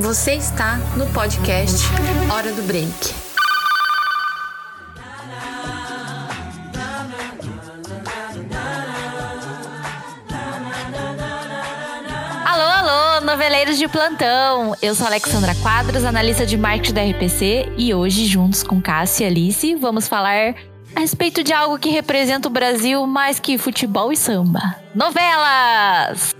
Você está no podcast Hora do Break. Alô, alô, noveleiros de plantão! Eu sou Alexandra Quadros, analista de marketing da RPC, e hoje, juntos com Cássia e Alice, vamos falar a respeito de algo que representa o Brasil mais que futebol e samba: novelas!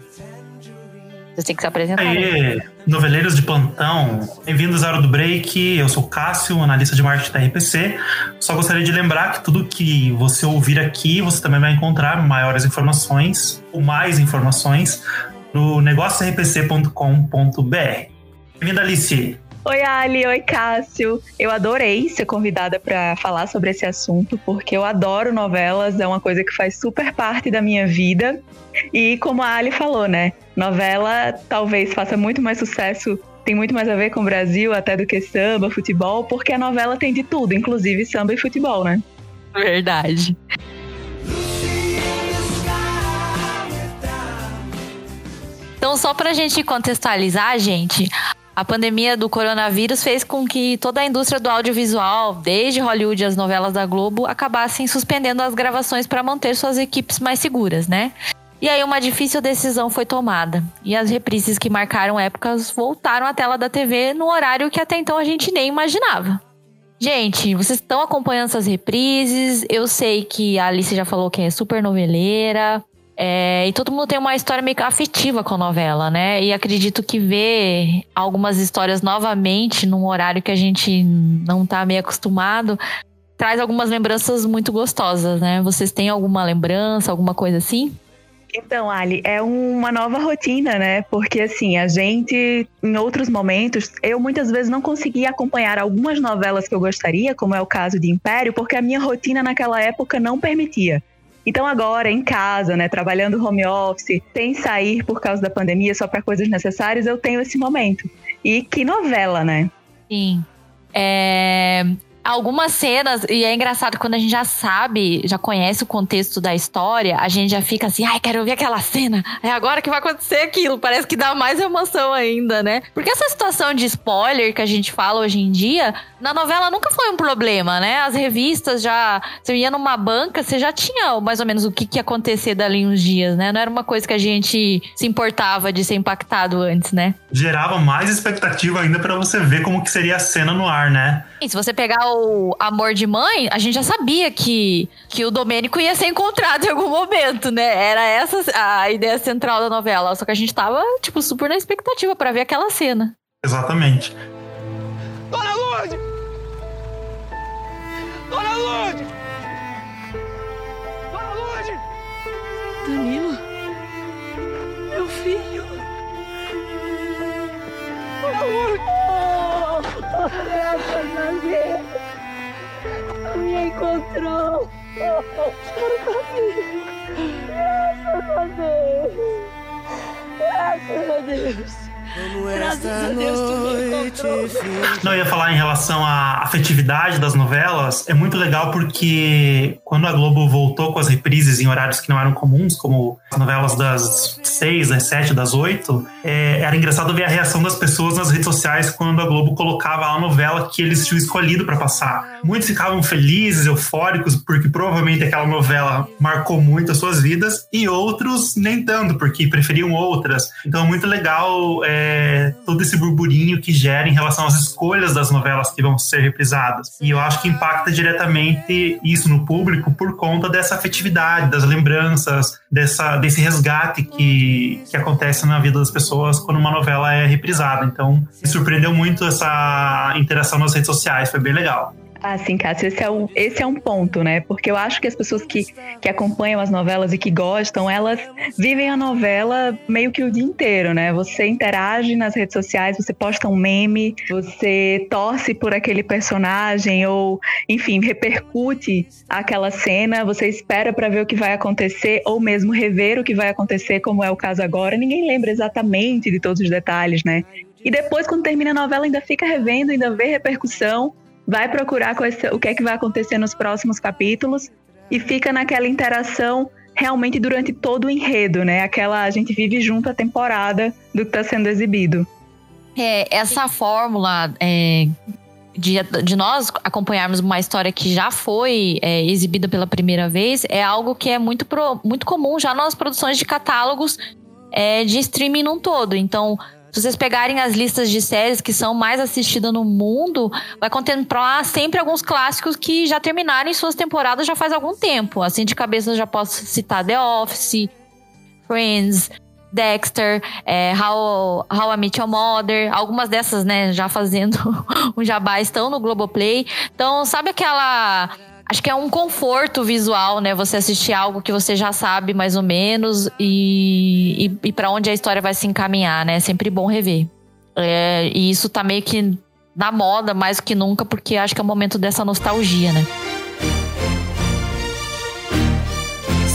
Você tem que se apresentar. Aí, né? Noveleiros de plantão, bem-vindos à Hora do Break. Eu sou Cássio, analista de marketing da RPC. Só gostaria de lembrar que tudo que você ouvir aqui, você também vai encontrar maiores informações ou mais informações no negóciorpc.com.br. Bem-vinda, Alice. Oi, Ali. Oi, Cássio. Eu adorei ser convidada para falar sobre esse assunto, porque eu adoro novelas, é uma coisa que faz super parte da minha vida. E como a Ali falou, né? Novela talvez faça muito mais sucesso, tem muito mais a ver com o Brasil até do que samba, futebol, porque a novela tem de tudo, inclusive samba e futebol, né? Verdade. Então, só pra gente contextualizar, gente, a pandemia do coronavírus fez com que toda a indústria do audiovisual, desde Hollywood as novelas da Globo, acabassem suspendendo as gravações para manter suas equipes mais seguras, né? E aí uma difícil decisão foi tomada. E as reprises que marcaram épocas voltaram à tela da TV no horário que até então a gente nem imaginava. Gente, vocês estão acompanhando essas reprises. Eu sei que a Alice já falou que é super noveleira. É, e todo mundo tem uma história meio afetiva com a novela, né? E acredito que ver algumas histórias novamente num horário que a gente não tá meio acostumado traz algumas lembranças muito gostosas, né? Vocês têm alguma lembrança, alguma coisa assim? Então, Ali, é uma nova rotina, né? Porque assim, a gente, em outros momentos, eu muitas vezes não conseguia acompanhar algumas novelas que eu gostaria, como é o caso de Império, porque a minha rotina naquela época não permitia. Então agora em casa, né, trabalhando home office, sem sair por causa da pandemia só para coisas necessárias, eu tenho esse momento. E que novela, né? Sim. É, algumas cenas, e é engraçado quando a gente já sabe, já conhece o contexto da história, a gente já fica assim, ai, quero ver aquela cena, é agora que vai acontecer aquilo, parece que dá mais emoção ainda, né? Porque essa situação de spoiler que a gente fala hoje em dia, na novela nunca foi um problema, né? As revistas já, você ia numa banca, você já tinha mais ou menos o que, que ia acontecer dali uns dias, né? Não era uma coisa que a gente se importava de ser impactado antes, né? Gerava mais expectativa ainda para você ver como que seria a cena no ar, né? E se você pegar o Amor de Mãe, a gente já sabia que, que o Domênico ia ser encontrado em algum momento, né? Era essa a ideia central da novela. Só que a gente tava, tipo, super na expectativa para ver aquela cena. Exatamente. Dona Lourdes! Dona Lourdes! Dona Lourdes! Danilo? Graças a Deus! Me encontrou! Chora pra mim! Graças a Deus! Graças a Deus! Graças a Deus tu me encontrou. Não, eu ia falar em relação à afetividade das novelas. É muito legal porque quando a Globo voltou com as reprises em horários que não eram comuns, como as novelas das seis, das sete, das oito, é, era engraçado ver a reação das pessoas nas redes sociais quando a Globo colocava a novela que eles tinham escolhido para passar. Muitos ficavam felizes, eufóricos, porque provavelmente aquela novela marcou muito as suas vidas, e outros nem tanto, porque preferiam outras. Então é muito legal. É, todo esse burburinho que gera em relação às escolhas das novelas que vão ser reprisadas. E eu acho que impacta diretamente isso no público por conta dessa afetividade, das lembranças, dessa, desse resgate que, que acontece na vida das pessoas quando uma novela é reprisada. Então, me surpreendeu muito essa interação nas redes sociais, foi bem legal. Ah, sim, Cássio, esse é, um, esse é um ponto, né? Porque eu acho que as pessoas que, que acompanham as novelas e que gostam, elas vivem a novela meio que o dia inteiro, né? Você interage nas redes sociais, você posta um meme, você torce por aquele personagem ou, enfim, repercute aquela cena, você espera para ver o que vai acontecer ou mesmo rever o que vai acontecer, como é o caso agora. Ninguém lembra exatamente de todos os detalhes, né? E depois, quando termina a novela, ainda fica revendo, ainda vê repercussão vai procurar o que é que vai acontecer nos próximos capítulos e fica naquela interação realmente durante todo o enredo, né? Aquela a gente vive junto a temporada do que está sendo exibido. é, essa fórmula é, de, de, nós acompanharmos uma história que já foi é, exibida pela primeira vez é algo que é muito, pro, muito comum já nas produções de catálogos é, de streaming num todo. Então, se vocês pegarem as listas de séries que são mais assistidas no mundo, vai contemplar sempre alguns clássicos que já terminaram em suas temporadas já faz algum tempo. Assim, de cabeça eu já posso citar The Office, Friends, Dexter, é, How, How I Met Your Mother, algumas dessas, né, já fazendo um jabá, estão no Globoplay. Então, sabe aquela acho que é um conforto visual, né? Você assistir algo que você já sabe mais ou menos e, e, e para onde a história vai se encaminhar, né? É sempre bom rever. É, e isso tá meio que na moda mais que nunca, porque acho que é o momento dessa nostalgia, né?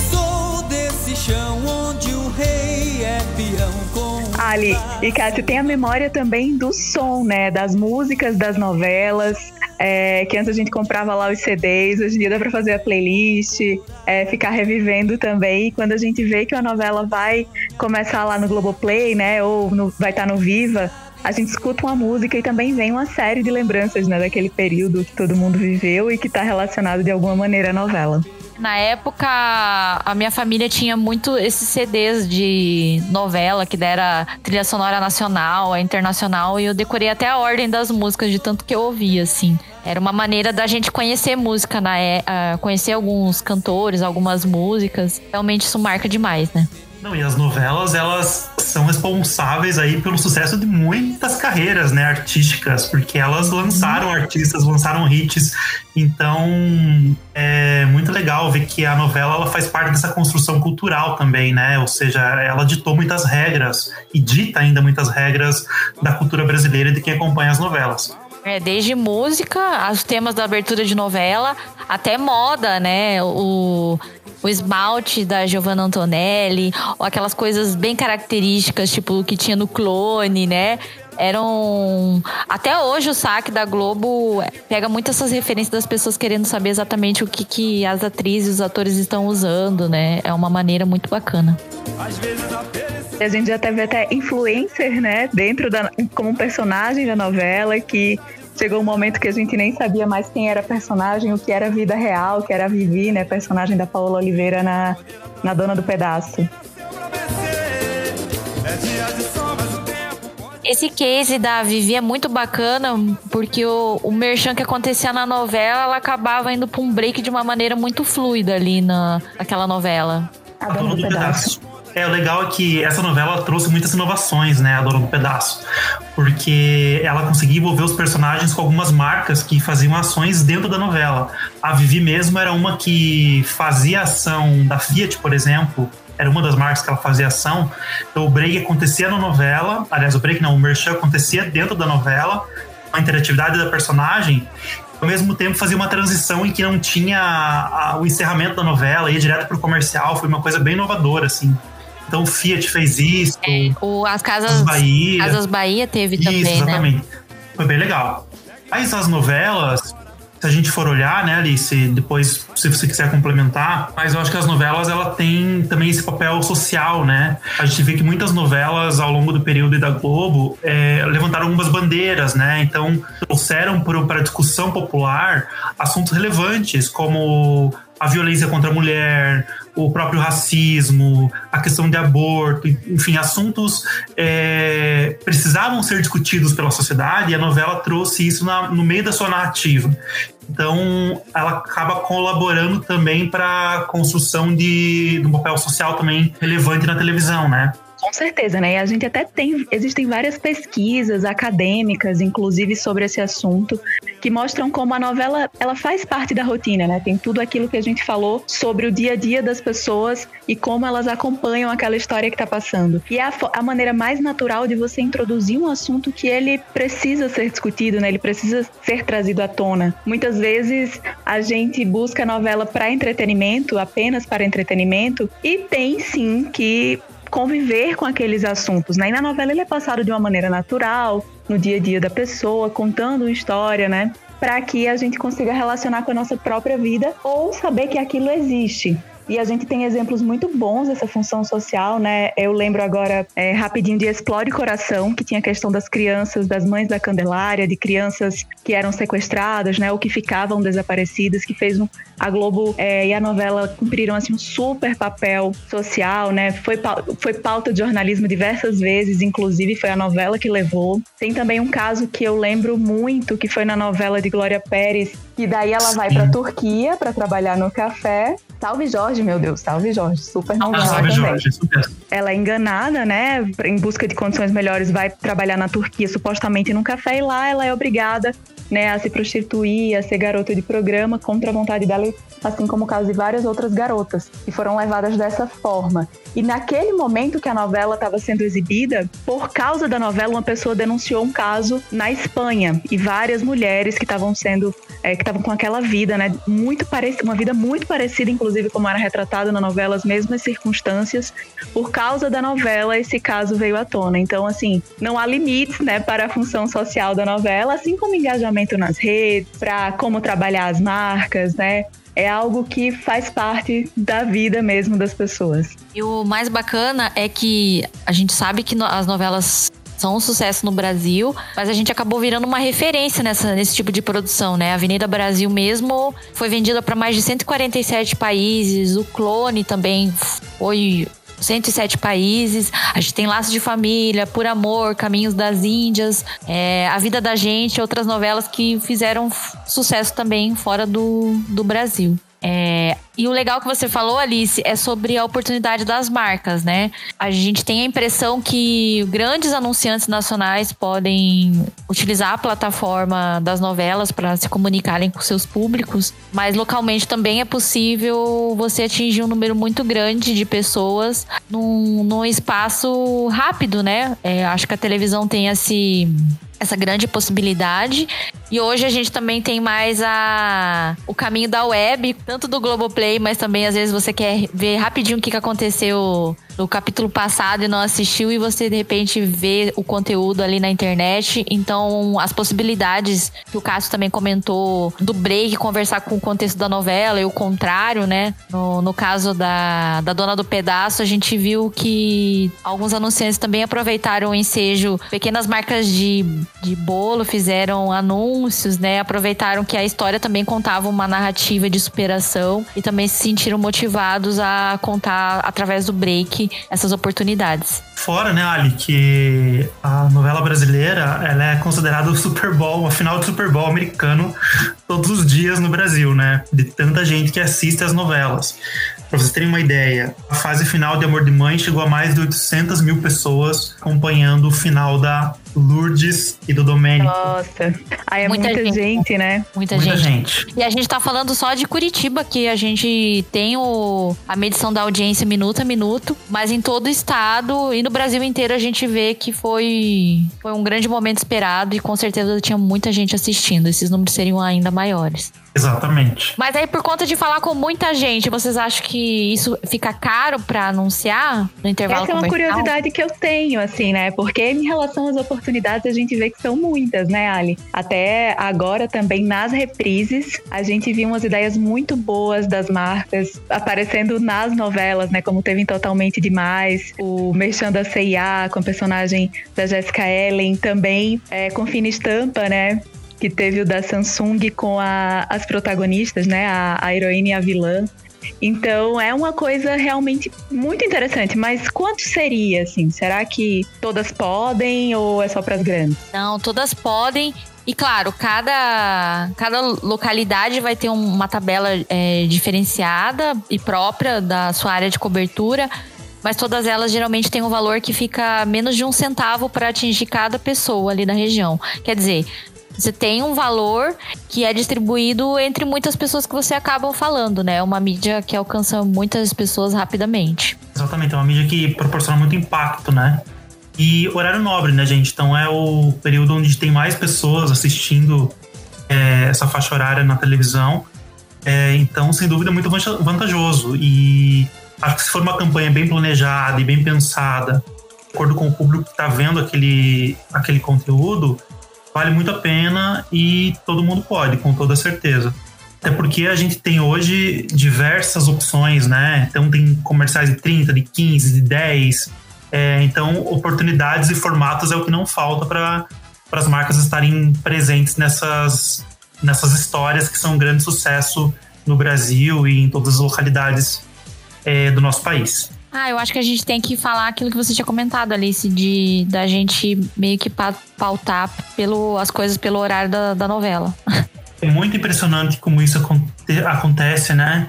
Sou desse chão onde o rei é peão com. Ali, e Cássio, tem a memória também do som, né? Das músicas das novelas é, que antes a gente comprava lá os CDs, hoje em dia dá para fazer a playlist, é, ficar revivendo também. E quando a gente vê que uma novela vai começar lá no Globoplay, né, ou no, vai estar tá no Viva, a gente escuta uma música e também vem uma série de lembranças né, daquele período que todo mundo viveu e que está relacionado de alguma maneira à novela. Na época, a minha família tinha muito esses CDs de novela, que era trilha sonora nacional, a internacional, e eu decorei até a ordem das músicas, de tanto que eu ouvia, assim. Era uma maneira da gente conhecer música, né? conhecer alguns cantores, algumas músicas. Realmente isso marca demais, né? Não, e as novelas, elas são responsáveis aí pelo sucesso de muitas carreiras, né, artísticas, porque elas lançaram artistas, lançaram hits. Então, é muito legal ver que a novela ela faz parte dessa construção cultural também, né? Ou seja, ela ditou muitas regras e dita ainda muitas regras da cultura brasileira de quem acompanha as novelas. É, desde música, os temas da abertura de novela, até moda, né? O, o esmalte da Giovanna Antonelli, ou aquelas coisas bem características, tipo o que tinha no clone, né? Eram. Até hoje o saque da Globo pega muito essas referências das pessoas querendo saber exatamente o que, que as atrizes e os atores estão usando, né? É uma maneira muito bacana. Às vezes a gente já teve até influencer, né, dentro da como um personagem da novela que chegou um momento que a gente nem sabia mais quem era personagem, o que era vida real, o que era a Vivi, né, personagem da Paola Oliveira na, na Dona do Pedaço. Esse case da Vivi é muito bacana, porque o, o merchan que acontecia na novela, ela acabava indo para um break de uma maneira muito fluida ali na, naquela novela. A Dona do Pedaço. É, o legal é que essa novela trouxe muitas inovações, né, a Dona do Pedaço. Porque ela conseguia envolver os personagens com algumas marcas que faziam ações dentro da novela. A Vivi mesmo era uma que fazia ação da Fiat, por exemplo, era uma das marcas que ela fazia ação. Então o break acontecia na novela, aliás, o break não, o merchan acontecia dentro da novela, a interatividade da personagem, ao mesmo tempo fazia uma transição em que não tinha a, a, o encerramento da novela, ia direto pro comercial, foi uma coisa bem inovadora, assim. Então o Fiat fez isso. É, o, as casas as Bahia. Casas Bahia teve também, isso, né? exatamente. Né? Foi bem legal. Mas as novelas, se a gente for olhar, né, Alice, depois, se você quiser complementar, mas eu acho que as novelas, ela tem também esse papel social, né? A gente vê que muitas novelas, ao longo do período da Globo, é, levantaram algumas bandeiras, né? Então, trouxeram para a discussão popular assuntos relevantes, como a violência contra a mulher, o próprio racismo, a questão de aborto, enfim, assuntos é, precisavam ser discutidos pela sociedade e a novela trouxe isso na, no meio da sua narrativa. Então, ela acaba colaborando também para a construção de, de um papel social também relevante na televisão, né? Com certeza, né? E a gente até tem, existem várias pesquisas acadêmicas, inclusive sobre esse assunto, que mostram como a novela ela faz parte da rotina, né? Tem tudo aquilo que a gente falou sobre o dia a dia das pessoas e como elas acompanham aquela história que está passando. E é a, a maneira mais natural de você introduzir um assunto que ele precisa ser discutido, né? Ele precisa ser trazido à tona. Muitas vezes a gente busca a novela para entretenimento, apenas para entretenimento, e tem sim que conviver com aqueles assuntos, né? E na novela ele é passado de uma maneira natural, no dia a dia da pessoa, contando uma história, né? Para que a gente consiga relacionar com a nossa própria vida ou saber que aquilo existe. E a gente tem exemplos muito bons dessa função social, né? Eu lembro agora é, rapidinho de Explore Coração, que tinha a questão das crianças, das mães da Candelária, de crianças que eram sequestradas, né? Ou que ficavam desaparecidas, que fez um, a Globo é, e a novela cumpriram assim um super papel social, né? Foi, foi pauta de jornalismo diversas vezes, inclusive foi a novela que levou. Tem também um caso que eu lembro muito, que foi na novela de Glória Pérez, e daí ela vai para Turquia para trabalhar no café. Salve Jorge, meu Deus, salve Jorge, super novela ah, salve também. Jorge, super. Ela é enganada, né? Em busca de condições melhores, vai trabalhar na Turquia, supostamente num café, e lá ela é obrigada né, a se prostituir, a ser garota de programa contra a vontade dela, assim como o caso de várias outras garotas que foram levadas dessa forma. E naquele momento que a novela estava sendo exibida, por causa da novela, uma pessoa denunciou um caso na Espanha e várias mulheres que estavam sendo, é, que estavam com aquela vida, né, muito parecida, uma vida muito parecida, inclusive como era retratado na novela, as mesmas circunstâncias. Por causa da novela, esse caso veio à tona. Então, assim, não há limites, né, para a função social da novela, assim como engajamento nas redes, para como trabalhar as marcas, né? é algo que faz parte da vida mesmo das pessoas. E o mais bacana é que a gente sabe que as novelas são um sucesso no Brasil, mas a gente acabou virando uma referência nessa, nesse tipo de produção, né? A Avenida Brasil mesmo foi vendida para mais de 147 países, o Clone também foi 107 países. A gente tem Laços de Família, Por Amor, Caminhos das Índias, é, A Vida da Gente, outras novelas que fizeram sucesso também fora do, do Brasil. É, e o legal que você falou, Alice, é sobre a oportunidade das marcas, né? A gente tem a impressão que grandes anunciantes nacionais podem utilizar a plataforma das novelas para se comunicarem com seus públicos, mas localmente também é possível você atingir um número muito grande de pessoas num, num espaço rápido, né? É, acho que a televisão tem esse essa grande possibilidade. E hoje a gente também tem mais a, o caminho da web, tanto do Globoplay, mas também às vezes você quer ver rapidinho o que, aconteceu no capítulo passado e não assistiu e você de repente vê o conteúdo ali na internet. Então, as possibilidades que o Cássio também comentou do break conversar com o contexto da novela e o contrário, né? No, no caso da, da Dona do Pedaço, a gente viu que alguns anunciantes também aproveitaram o ensejo, pequenas marcas de, de bolo fizeram anúncios, né? Aproveitaram que a história também contava uma narrativa de superação e também se sentiram motivados a contar através do break essas oportunidades. Fora, né, Ali, que a novela brasileira ela é considerada o Super Bowl, a final do Super Bowl americano todos os dias no Brasil, né? De tanta gente que assiste as novelas. Para vocês terem uma ideia, a fase final de Amor de Mãe chegou a mais de 800 mil pessoas acompanhando o final da Lourdes e do Domênico. Nossa, aí é muita, muita gente, gente, né? Muita, muita gente. gente. E a gente tá falando só de Curitiba, que a gente tem o, a medição da audiência minuto a minuto, mas em todo o estado e no Brasil inteiro a gente vê que foi, foi um grande momento esperado e com certeza tinha muita gente assistindo. Esses números seriam ainda maiores. Exatamente. Mas aí, por conta de falar com muita gente, vocês acham que isso fica caro para anunciar no intervalo Essa é uma curiosidade que eu tenho, assim, né? Porque em relação às oportunidades, a gente vê que são muitas, né, Ali? Até agora também nas reprises, a gente viu umas ideias muito boas das marcas aparecendo nas novelas, né? Como teve em Totalmente Demais, o Merchan da C&A com a personagem da Jessica Ellen, também é, com fina estampa, né? que teve o da Samsung com a, as protagonistas, né? A, a heroína e a vilã. Então é uma coisa realmente muito interessante, mas quanto seria assim? Será que todas podem ou é só para as grandes? Não, todas podem. E claro, cada, cada localidade vai ter uma tabela é, diferenciada e própria da sua área de cobertura, mas todas elas geralmente têm um valor que fica menos de um centavo para atingir cada pessoa ali da região. Quer dizer, você tem um valor que é distribuído entre muitas pessoas que você acaba falando, né? É uma mídia que alcança muitas pessoas rapidamente. Exatamente, é uma mídia que proporciona muito impacto, né? E horário nobre, né, gente? Então é o período onde tem mais pessoas assistindo é, essa faixa horária na televisão. É, então, sem dúvida, é muito vantajoso. E acho que se for uma campanha bem planejada e bem pensada, de acordo com o público que está vendo aquele, aquele conteúdo, vale muito a pena e todo mundo pode, com toda certeza. Até porque a gente tem hoje diversas opções, né? Então tem comerciais de 30, de 15, de 10. É, então, oportunidades e formatos é o que não falta para as marcas estarem presentes nessas, nessas histórias que são um grande sucesso no Brasil e em todas as localidades é, do nosso país. Ah, eu acho que a gente tem que falar aquilo que você tinha comentado, Alice, de da gente meio que pautar pelo, as coisas pelo horário da, da novela. É muito impressionante como isso acontece, né?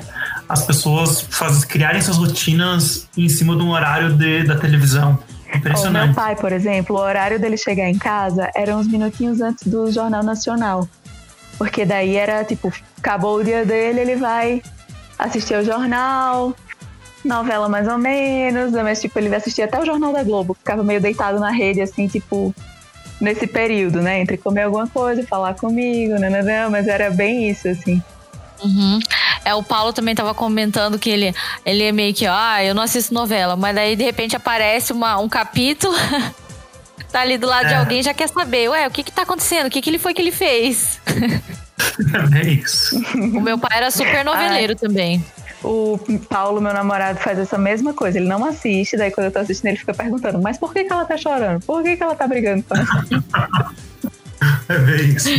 As pessoas fazem, criarem suas rotinas em cima de um horário de, da televisão. Impressionante. O meu pai, por exemplo, o horário dele chegar em casa era uns minutinhos antes do Jornal Nacional. Porque daí era tipo, acabou o dia dele, ele vai assistir o jornal, novela mais ou menos, mas tipo, ele assistia até o Jornal da Globo, ficava meio deitado na rede, assim, tipo, nesse período, né? Entre comer alguma coisa, falar comigo, né, né, né mas era bem isso, assim. Uhum. É, o Paulo também tava comentando que ele, ele é meio que, ah, eu não assisto novela, mas daí de repente aparece uma, um capítulo, tá ali do lado é. de alguém já quer saber, ué, o que que tá acontecendo? O que que ele foi que ele fez? É isso. O meu pai era super noveleiro Ai. também. O Paulo, meu namorado, faz essa mesma coisa. Ele não assiste, daí quando eu tô assistindo, ele fica perguntando: Mas por que, que ela tá chorando? Por que, que ela tá brigando? é bem isso.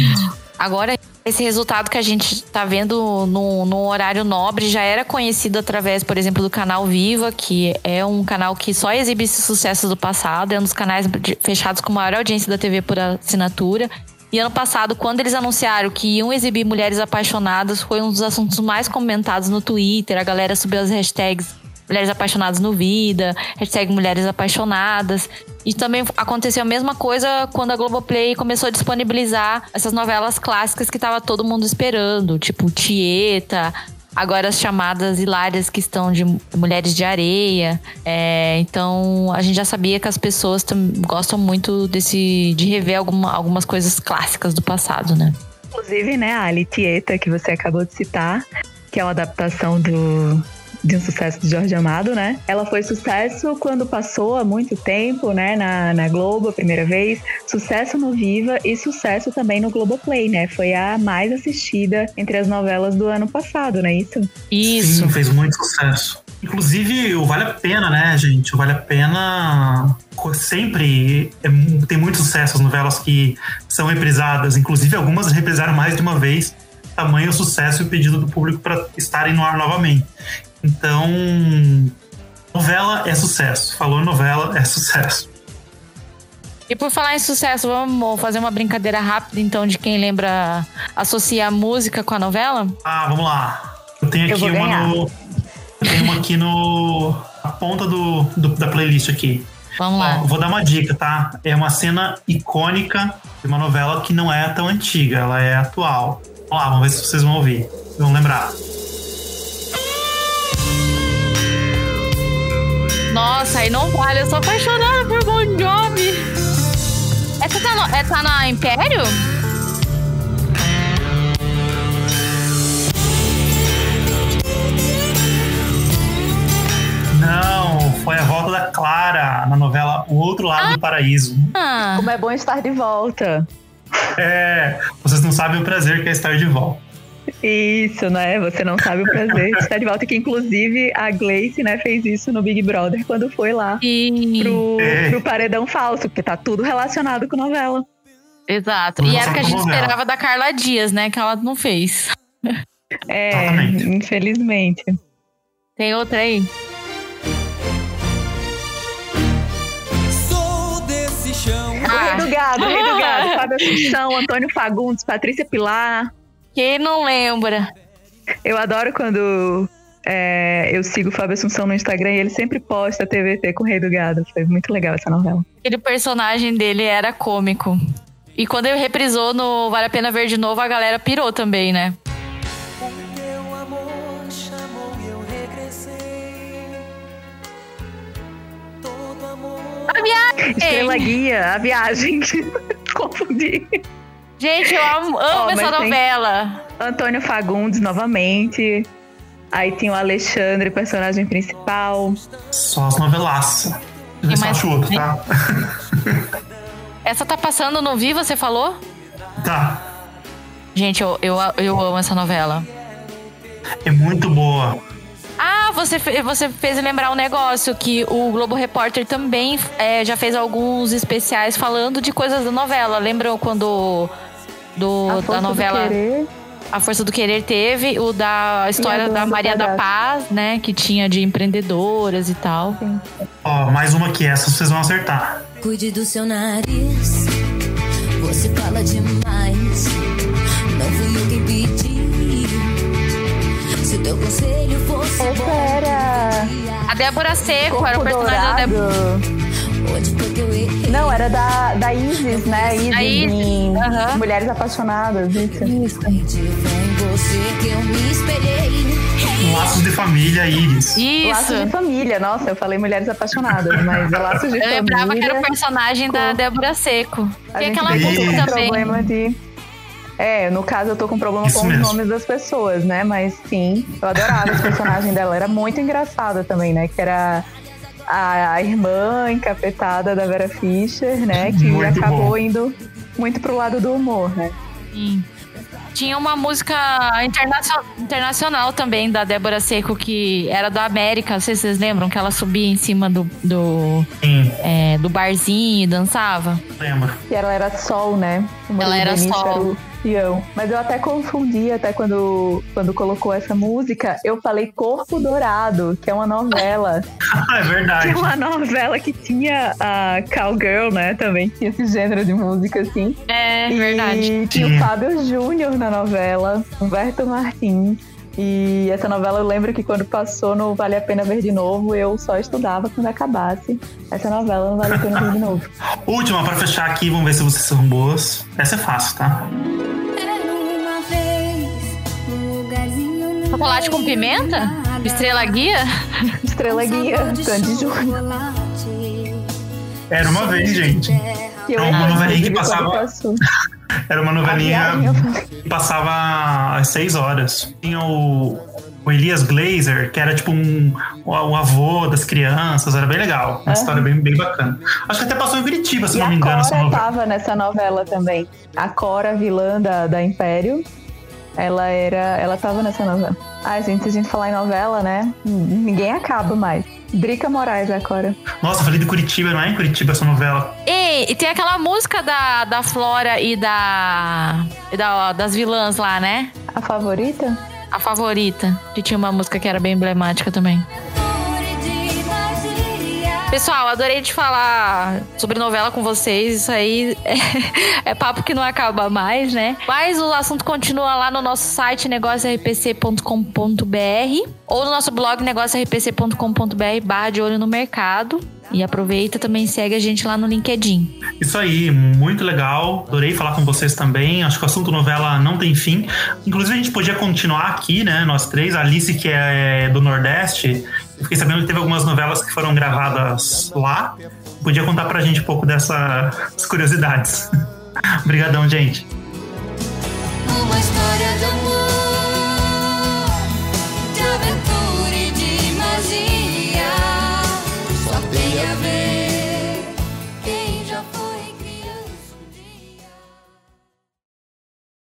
Agora, esse resultado que a gente tá vendo no, no, horário nobre já era conhecido através, por exemplo, do canal Viva, que é um canal que só exibe sucessos do passado, é um dos canais fechados com maior audiência da TV por assinatura. E ano passado, quando eles anunciaram que iam exibir Mulheres Apaixonadas, foi um dos assuntos mais comentados no Twitter. A galera subiu as hashtags Mulheres Apaixonadas no Vida, hashtag Mulheres Apaixonadas. E também aconteceu a mesma coisa quando a Globoplay começou a disponibilizar essas novelas clássicas que tava todo mundo esperando, tipo Tieta, agora as chamadas hilárias que estão de Mulheres de Areia. É, então a gente já sabia que as pessoas gostam muito desse de rever alguma, algumas coisas clássicas do passado, né? Inclusive, né, a Ali Tieta, que você acabou de citar, que é uma adaptação do de um sucesso do Jorge Amado, né? Ela foi sucesso quando passou há muito tempo, né, na, na Globo a primeira vez, sucesso no Viva e sucesso também no Globoplay, né? Foi a mais assistida entre as novelas do ano passado, não é isso? Isso. Sim, fez muito sucesso. Inclusive, o Vale a Pena, né, gente? O Vale a Pena sempre é, tem muito sucesso as novelas que são reprisadas. Inclusive, algumas reprisaram mais de uma vez. Tamanho o sucesso e o pedido do público para estarem no ar novamente. Então, novela é sucesso. Falou novela, é sucesso. E por falar em sucesso, vamos fazer uma brincadeira rápida, então, de quem lembra associar a música com a novela? Ah, vamos lá. Eu tenho aqui eu uma no. Eu tenho uma aqui no. A ponta do, do da playlist aqui. Vamos lá. Ó, vou dar uma dica, tá? É uma cena icônica de uma novela que não é tão antiga, ela é atual. Vamos lá, vamos ver se vocês vão ouvir. Vão lembrar. Nossa, aí não vale, eu sou apaixonada por Bon Jovi. Essa tá, no, é, tá na Império? Não, foi a volta da Clara na novela O Outro Lado ah. do Paraíso. Ah. Como é bom estar de volta. É, vocês não sabem o prazer que é estar de volta. Isso, né? Você não sabe o prazer de estar de volta. Que inclusive a Gleice, né, fez isso no Big Brother quando foi lá pro, é. pro paredão falso, porque tá tudo relacionado com novela. Exato. e era o que a gente esperava da Carla Dias, né? Que ela não fez. É, Exatamente. infelizmente. Tem outra aí? Sou desse chão. Ah. O Rei do Gado, o Rei do Gado. Fábio Assunção, Antônio Fagundes, Patrícia Pilar. Quem não lembra? Eu adoro quando é, eu sigo o Fábio Assunção no Instagram e ele sempre posta TVT com o Rei do Gado. Foi muito legal essa novela. Aquele personagem dele era cômico. E quando ele reprisou no Vale a Pena Ver de Novo, a galera pirou também, né? A viagem! Estrela Guia, a viagem. Confundi. Gente, eu amo, amo oh, essa novela. Antônio Fagundes novamente. Aí tem o Alexandre, personagem principal. Só as novelaças. Eu mais... acho outro, tá? Essa tá passando no Viva, você falou? Tá. Gente, eu, eu, eu amo essa novela. É muito boa. Ah, você, você fez lembrar um negócio que o Globo Repórter também é, já fez alguns especiais falando de coisas da novela. Lembram quando do, da novela. A Força do Querer teve, o da história da Maria da. Paz, né? Que tinha de empreendedoras e tal. Ó, mais uma que essa vocês vão acertar. Cuide do seu nariz. Você fala demais. Não fui eu quem pedi. Se o teu conselho fosse Essa era A Débora Seco era o personagem da Débora. Eu? Não, era da, da Isis, né? Isis, Da Isis, em aham. Mulheres Apaixonadas. Isso. Eu. Laços de família, Iris. Isso. Laços de família. Nossa, eu falei Mulheres Apaixonadas, mas é Laços de Eu família. lembrava que era o personagem da Débora Seco. A Tem aquela música também. problema de. É, no caso eu tô com problema Isso com mesmo. os nomes das pessoas, né? Mas sim, eu adorava esse personagem dela. Era muito engraçada também, né? Que era a, a irmã encapetada da Vera Fischer, né? Que Muito acabou bom. indo muito pro lado do humor, né? Sim. Tinha uma música internacio- internacional também da Débora Seco, que era da América. Não sei se vocês lembram, que ela subia em cima do, do, é, do barzinho e dançava. lembro. Que ela era sol, né? Ela era sol. Era o Mas eu até confundi, até quando, quando colocou essa música, eu falei Corpo Dourado, que é uma novela. é Que verdade. é uma novela que tinha a Cowgirl, né? Também tinha esse gênero de música, assim. É, verdade. E tinha o. Fábio Júnior na novela, Humberto Martins. E essa novela eu lembro que quando passou no Vale a Pena Ver de Novo, eu só estudava quando acabasse. Essa novela não vale a pena ver de novo. Última pra fechar aqui, vamos ver se vocês são boas. Essa é fácil, tá? Chocolate com pimenta? Estrela Guia? Estrela Guia, Sabor de Sandy Júnior. chocolate. Era uma vez, gente. Eu É uma novelinha que passava-. Era uma A novelinha que passava às seis horas. Tinha o, o Elias Glazer, que era tipo um, o, o avô das crianças. Era bem legal. Uma Aham. história bem, bem bacana. Acho que até passou em Curitiba, se E não me a engano, essa Cora tava nessa novela também. A Cora, vilã da, da Império, ela era. Ela tava nessa novela. Ai, gente, se a gente falar em novela, né? Ninguém acaba mais. Drica Moraes, a Cora. Nossa, eu falei de Curitiba, não é em Curitiba essa novela. E, e tem aquela música da, da Flora e da, e da das vilãs lá, né? A favorita? A favorita. Que tinha uma música que era bem emblemática também. Pessoal, adorei de falar sobre novela com vocês. Isso aí é, é papo que não acaba mais, né? Mas o assunto continua lá no nosso site negóciorpc.com.br ou no nosso blog negóciorpc.com.br barra de olho no mercado. E aproveita também segue a gente lá no LinkedIn. Isso aí, muito legal. Adorei falar com vocês também. Acho que o assunto novela não tem fim. Inclusive, a gente podia continuar aqui, né? Nós três. A Alice, que é do Nordeste, Fiquei sabendo que teve algumas novelas que foram gravadas lá. Podia contar pra gente um pouco dessas curiosidades. Obrigadão, gente. Uma história de amor, de aventura e de magia. Só tem a ver.